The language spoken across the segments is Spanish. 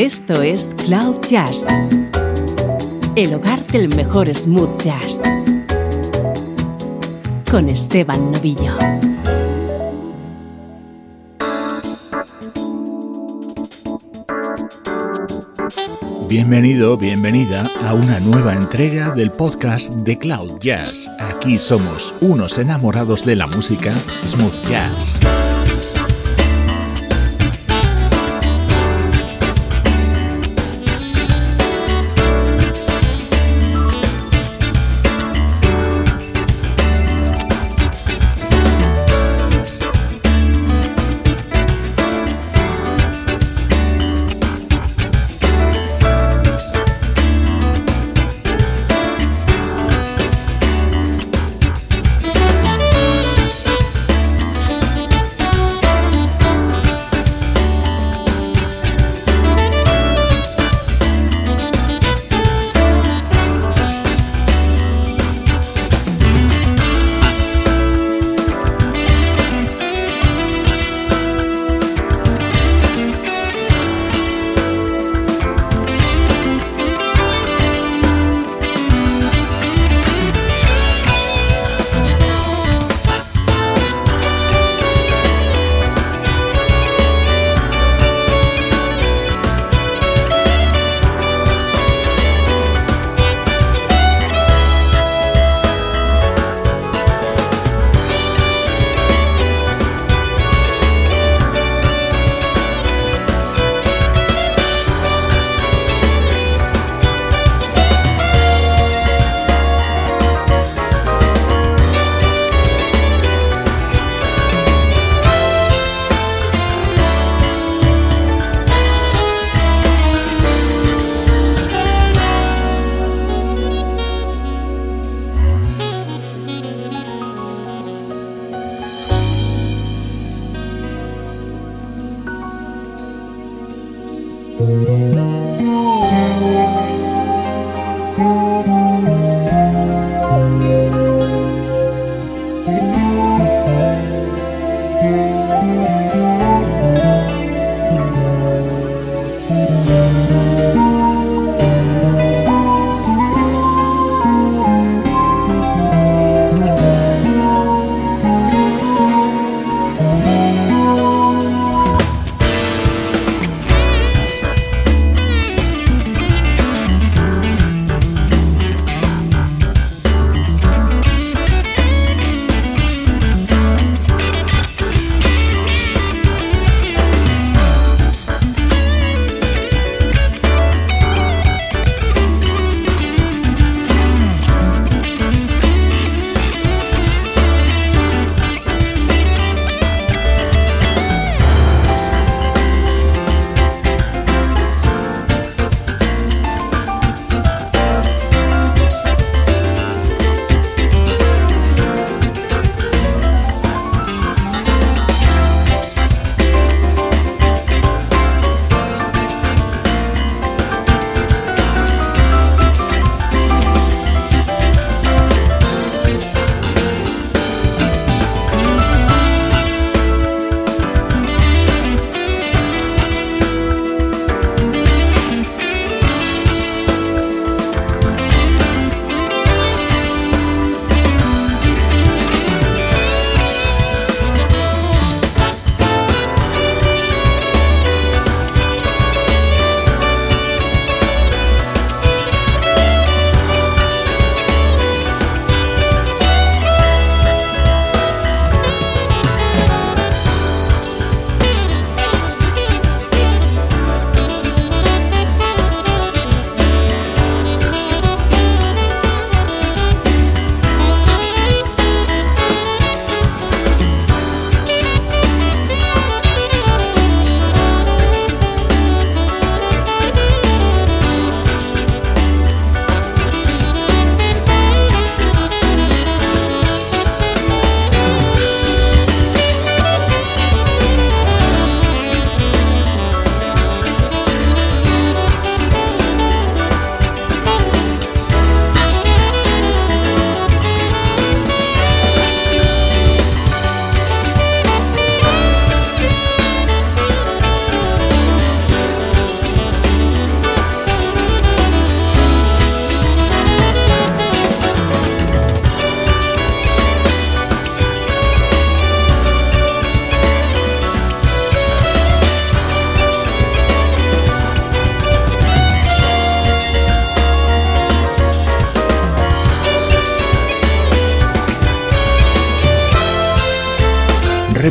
Esto es Cloud Jazz, el hogar del mejor smooth jazz, con Esteban Novillo. Bienvenido, bienvenida a una nueva entrega del podcast de Cloud Jazz. Aquí somos unos enamorados de la música smooth jazz.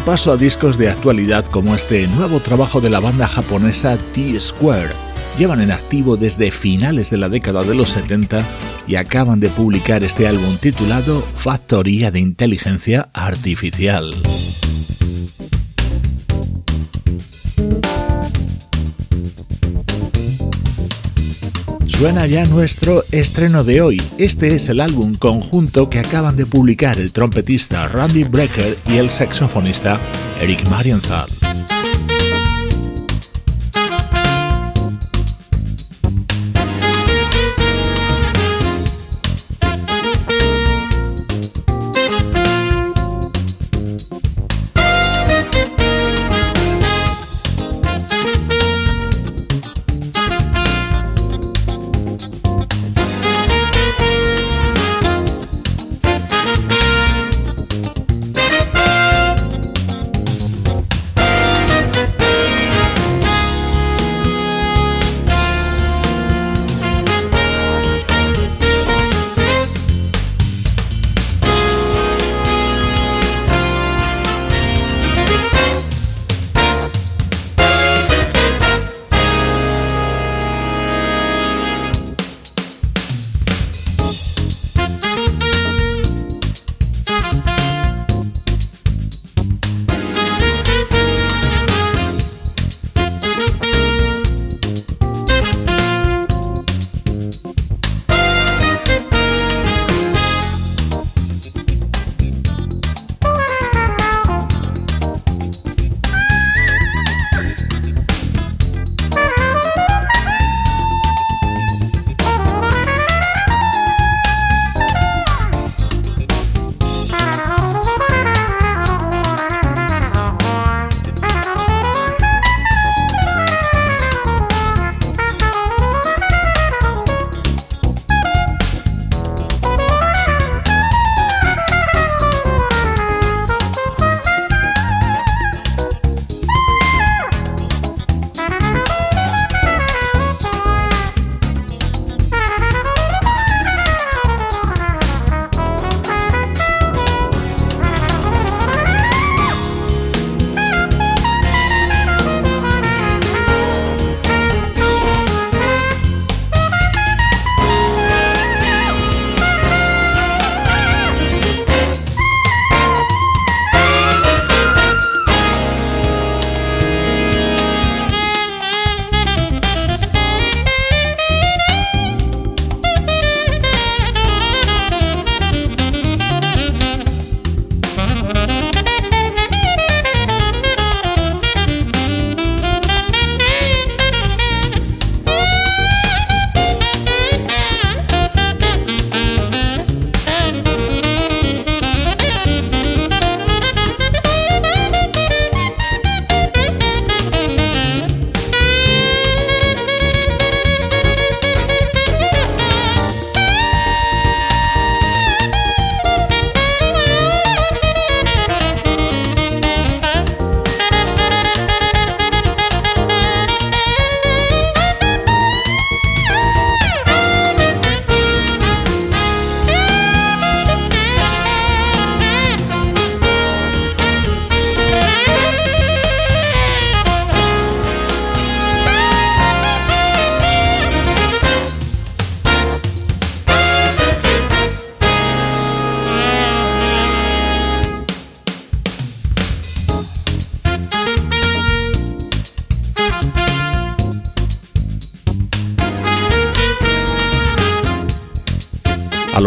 Repaso a discos de actualidad como este nuevo trabajo de la banda japonesa T-Square. Llevan en activo desde finales de la década de los 70 y acaban de publicar este álbum titulado Factoría de Inteligencia Artificial. Suena ya nuestro estreno de hoy. Este es el álbum conjunto que acaban de publicar el trompetista Randy Brecker y el saxofonista Eric Marienthal.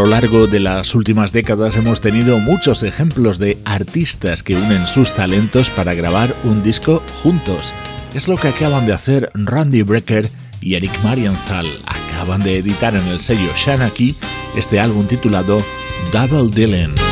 Lo largo de las últimas décadas hemos tenido muchos ejemplos de artistas que unen sus talentos para grabar un disco juntos. Es lo que acaban de hacer Randy Brecker y Eric Marienthal. Acaban de editar en el sello Shanaki este álbum titulado Double Dylan.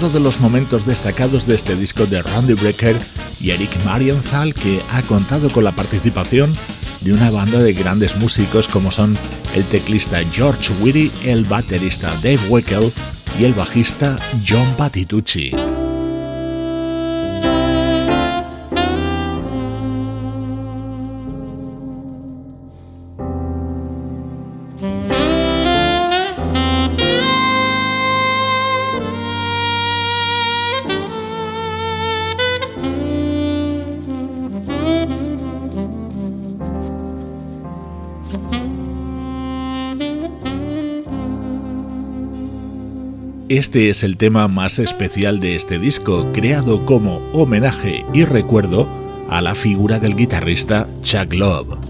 Otro de los momentos destacados de este disco de Randy Brecker y Eric Marienthal, que ha contado con la participación de una banda de grandes músicos como son el teclista George Whitty, el baterista Dave Weckel y el bajista John Patitucci. Este es el tema más especial de este disco, creado como homenaje y recuerdo a la figura del guitarrista Chuck Love.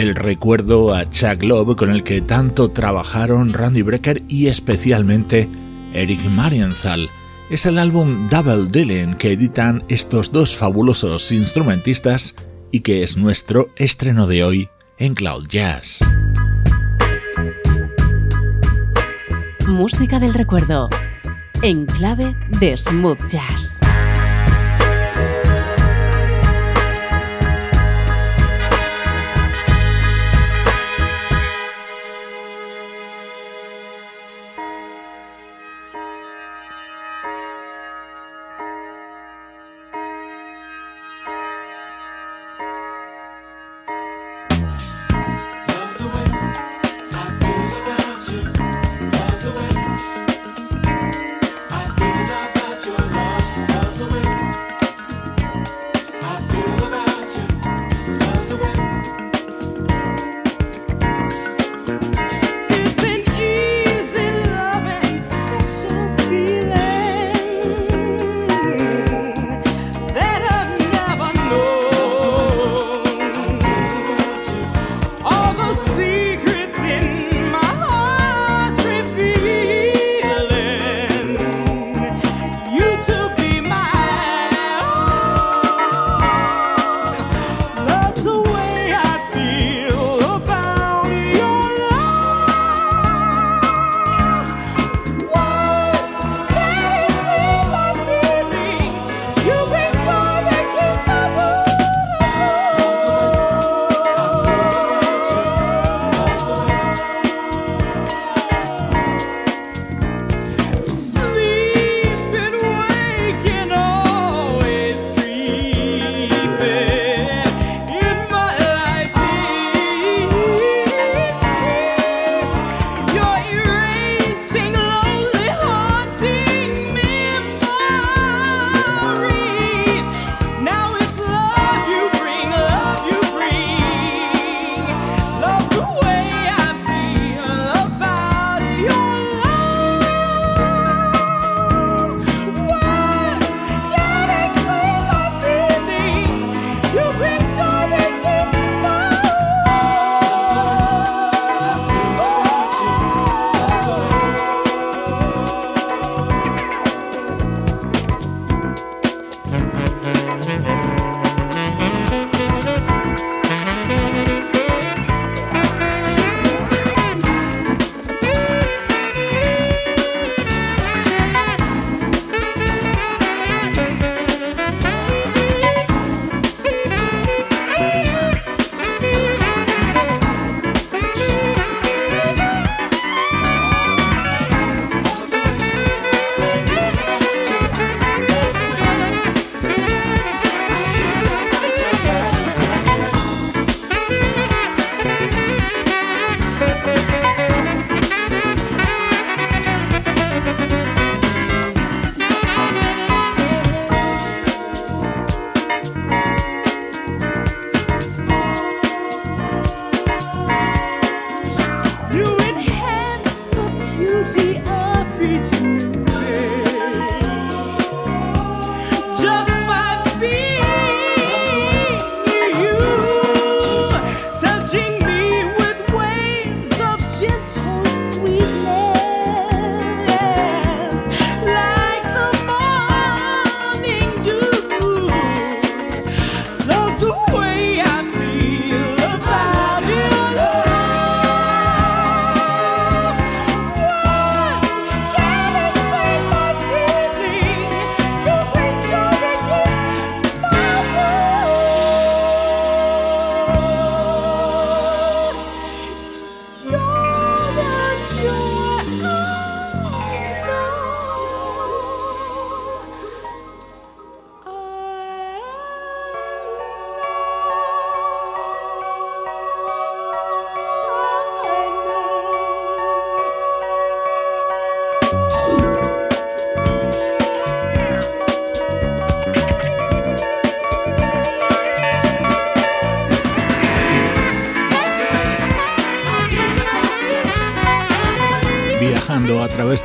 El recuerdo a Chuck Love con el que tanto trabajaron Randy Brecker y especialmente Eric Marienthal. Es el álbum Double Dylan que editan estos dos fabulosos instrumentistas y que es nuestro estreno de hoy en Cloud Jazz. Música del recuerdo en clave de smooth jazz.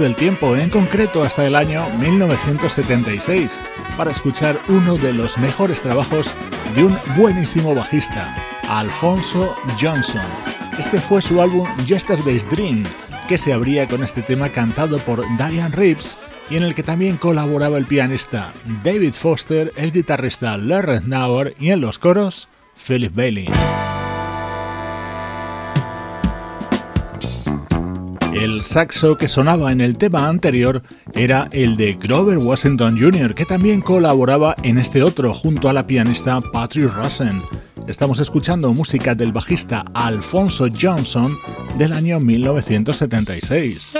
Del tiempo, en concreto hasta el año 1976, para escuchar uno de los mejores trabajos de un buenísimo bajista, Alfonso Johnson. Este fue su álbum Yesterday's Dream, que se abría con este tema cantado por Diane Reeves y en el que también colaboraba el pianista David Foster, el guitarrista Larry Nauer y en los coros Philip Bailey. Saxo que sonaba en el tema anterior era el de Grover Washington Jr., que también colaboraba en este otro junto a la pianista Patrick Rosen. Estamos escuchando música del bajista Alfonso Johnson del año 1976.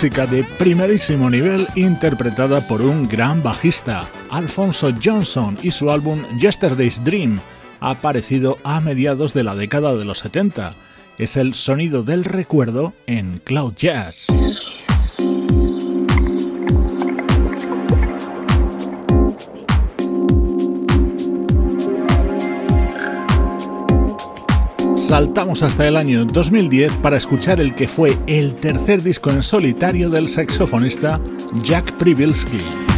Música de primerísimo nivel interpretada por un gran bajista, Alfonso Johnson, y su álbum Yesterday's Dream, aparecido a mediados de la década de los 70. Es el sonido del recuerdo en Cloud Jazz. Saltamos hasta el año 2010 para escuchar el que fue el tercer disco en solitario del saxofonista Jack Privilsky.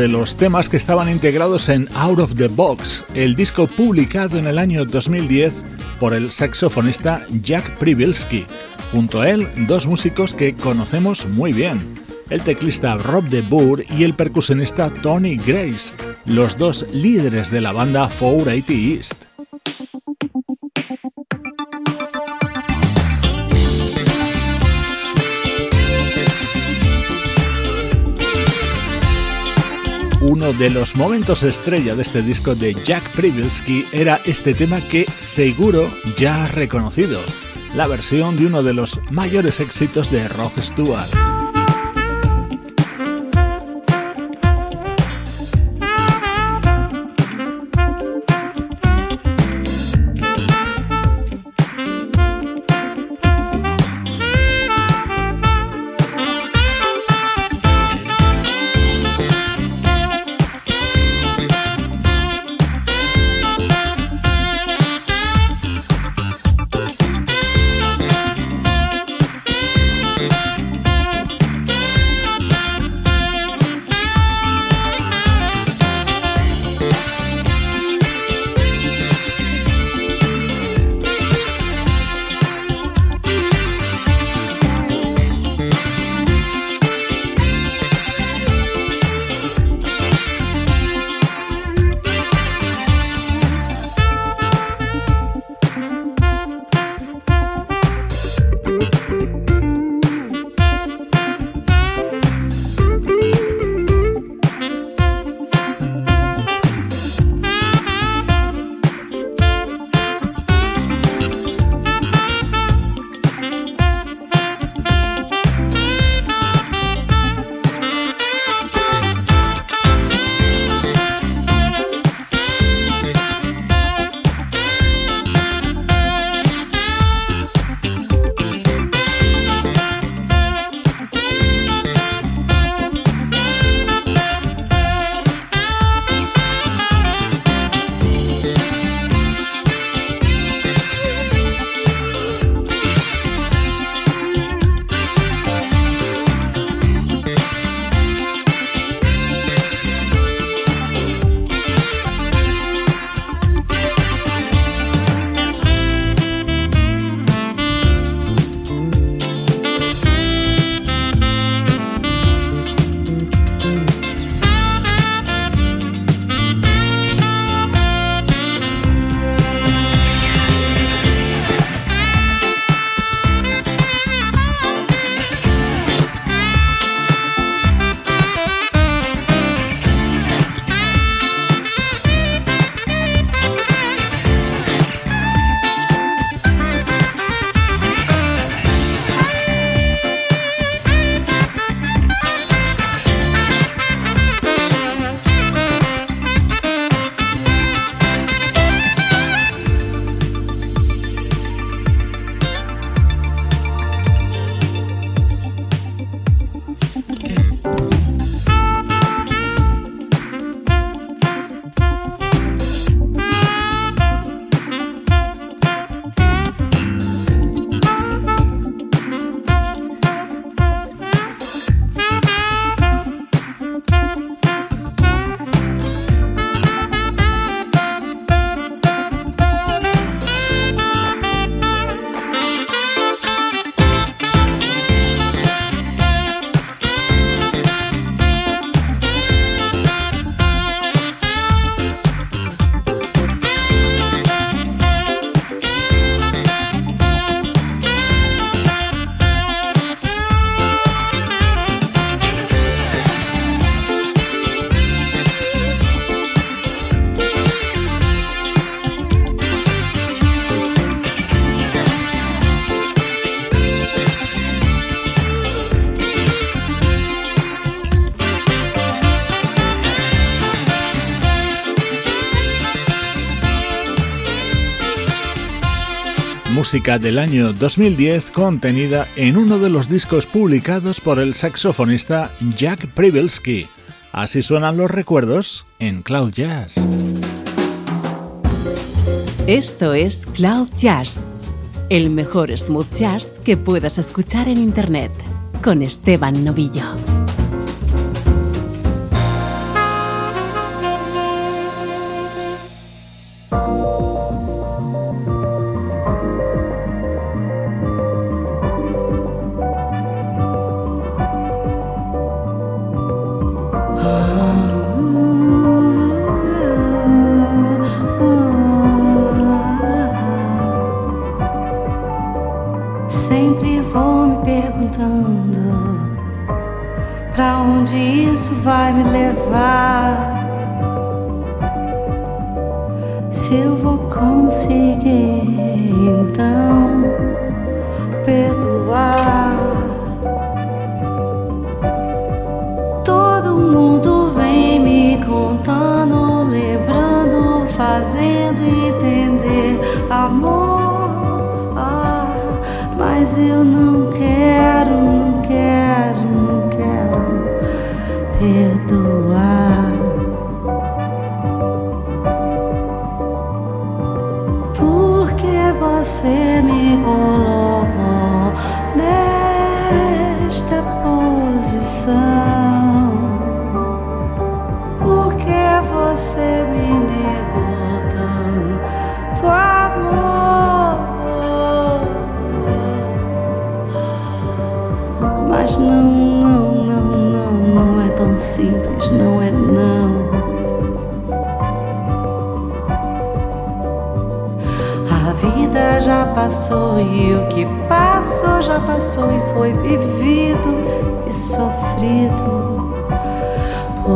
De los temas que estaban integrados en Out of the Box, el disco publicado en el año 2010 por el saxofonista Jack Privilsky. Junto a él, dos músicos que conocemos muy bien, el teclista Rob de Boer y el percusionista Tony Grace, los dos líderes de la banda 480 East. De los momentos estrella de este disco de Jack Privilsky era este tema que seguro ya has reconocido, la versión de uno de los mayores éxitos de Rod Stewart. Música del año 2010 contenida en uno de los discos publicados por el saxofonista Jack Privilsky. Así suenan los recuerdos en Cloud Jazz. Esto es Cloud Jazz, el mejor smooth jazz que puedas escuchar en Internet, con Esteban Novillo. Vai me levar.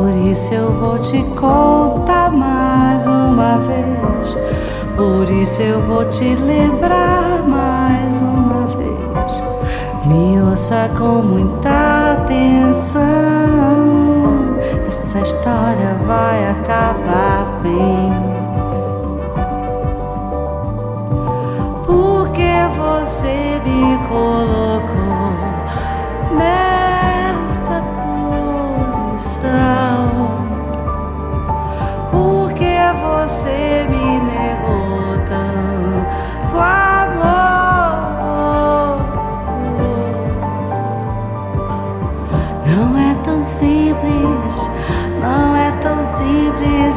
Por isso eu vou te contar mais uma vez. Por isso eu vou te lembrar mais uma vez. Me ouça com muita atenção. Essa história vai acabar bem. Porque você me colocou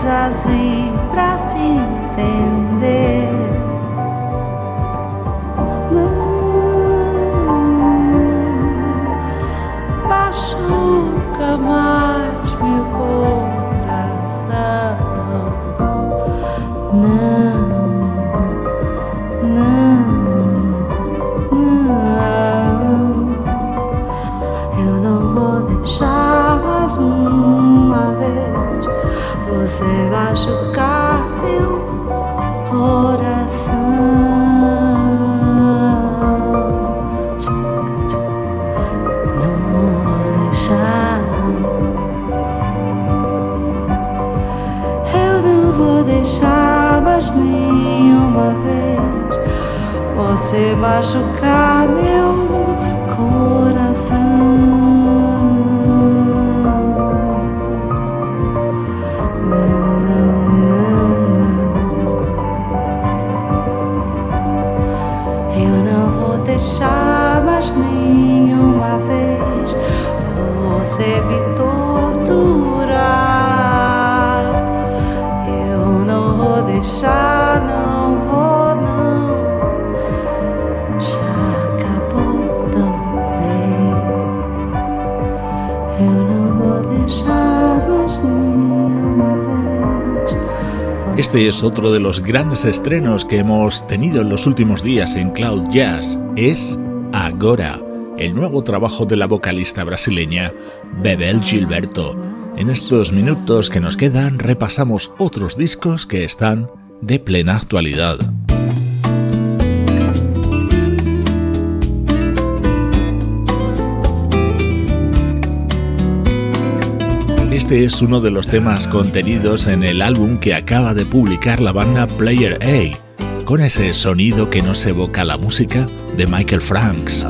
assim pra se entender. Deixar mais nenhuma vez você me torturar. Eu não vou deixar, não Este es otro de los grandes estrenos que hemos tenido en los últimos días en Cloud Jazz. Es Agora, el nuevo trabajo de la vocalista brasileña Bebel Gilberto. En estos minutos que nos quedan repasamos otros discos que están de plena actualidad. Este es uno de los temas contenidos en el álbum que acaba de publicar la banda Player A, con ese sonido que nos evoca la música de Michael Franks.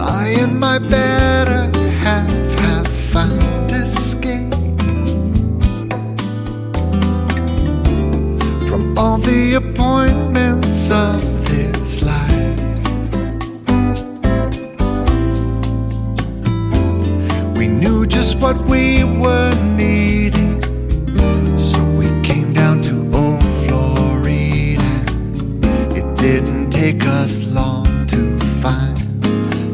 All the appointments what we were needing, so we came down to old Florida. It didn't take us long to find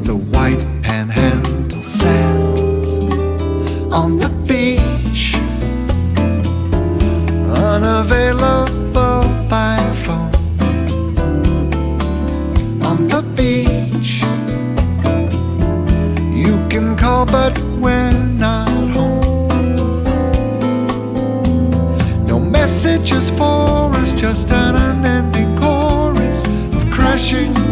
the white panhandle sands on the beach, unavailable by phone. On the beach, you can call, but we're this forest just an unending chorus of crashing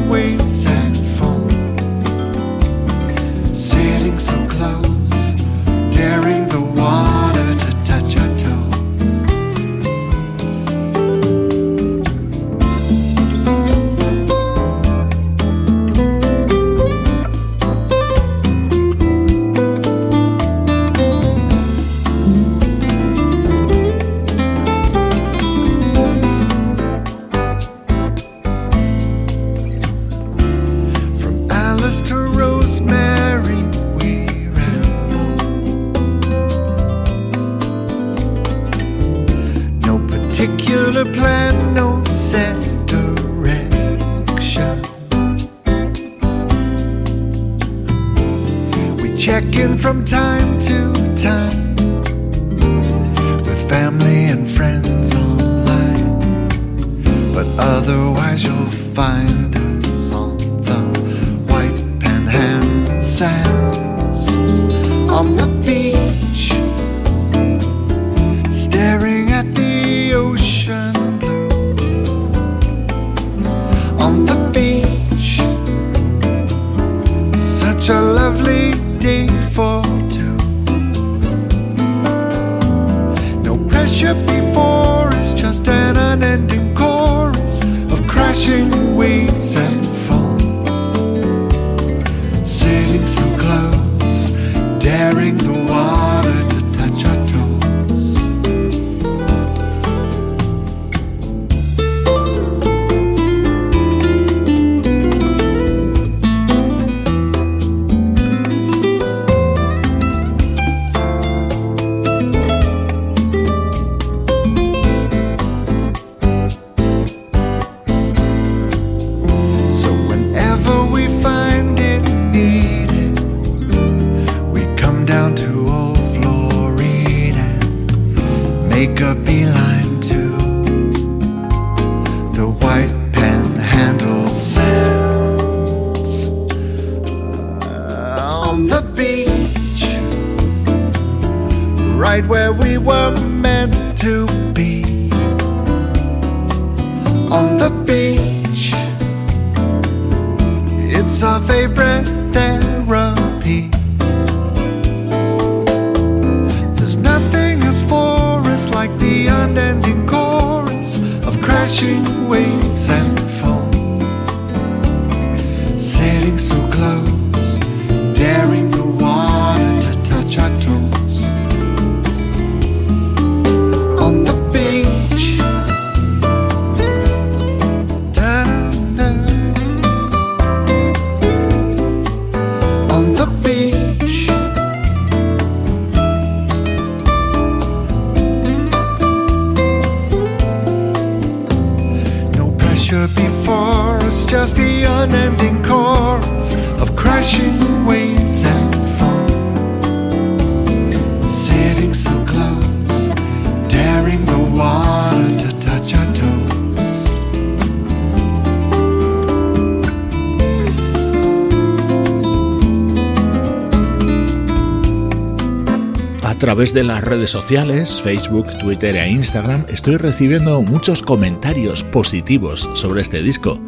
través de las redes sociales, Facebook, Twitter e Instagram, estoy recibiendo muchos comentarios positivos sobre este disco.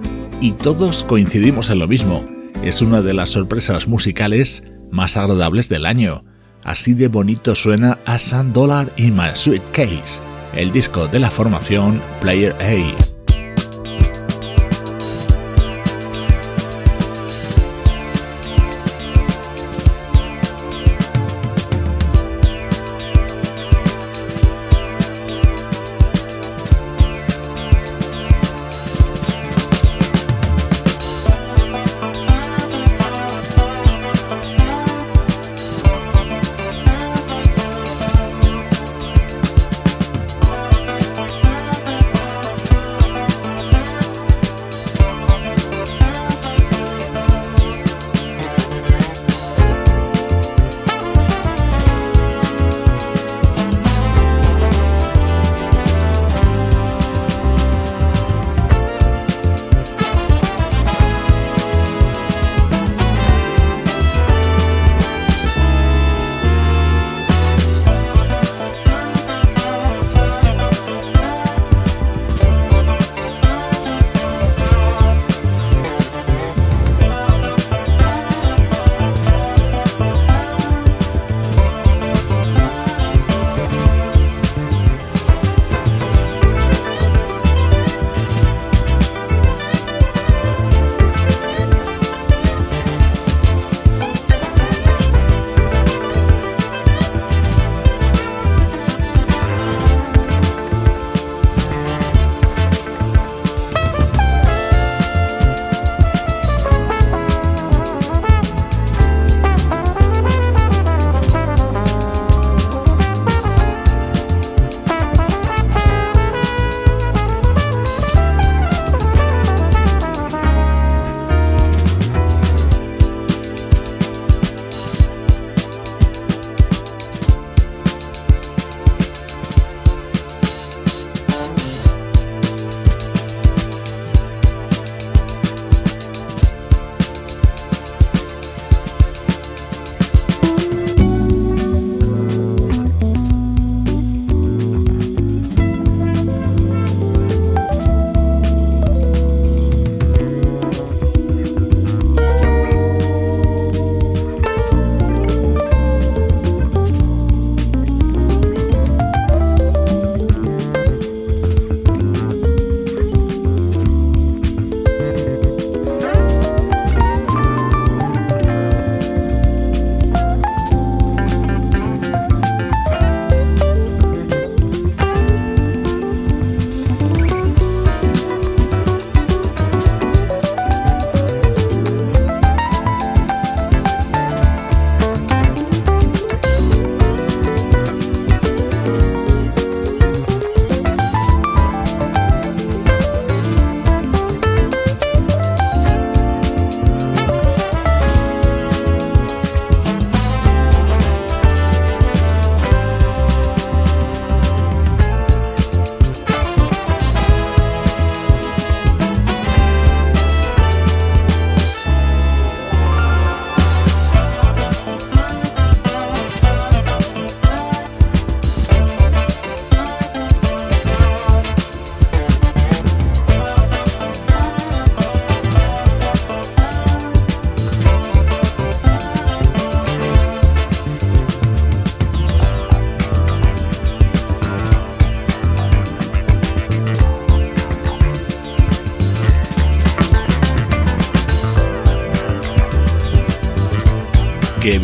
Y todos coincidimos en lo mismo. Es una de las sorpresas musicales más agradables del año. Así de bonito suena A Sand Dollar in My Suitcase, el disco de la formación Player A.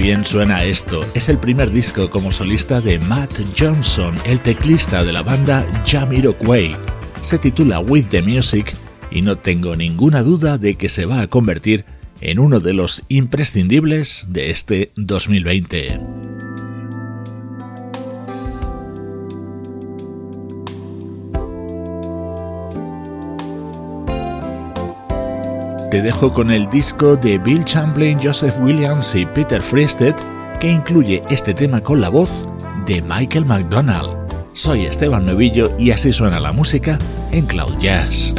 bien suena esto. Es el primer disco como solista de Matt Johnson, el teclista de la banda Jamiroquai. Se titula With the Music y no tengo ninguna duda de que se va a convertir en uno de los imprescindibles de este 2020. Te dejo con el disco de Bill Champlain, Joseph Williams y Peter Freisted que incluye este tema con la voz de Michael McDonald. Soy Esteban Novillo y así suena la música en Cloud Jazz.